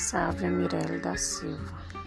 Sávia Mirelle da Silva.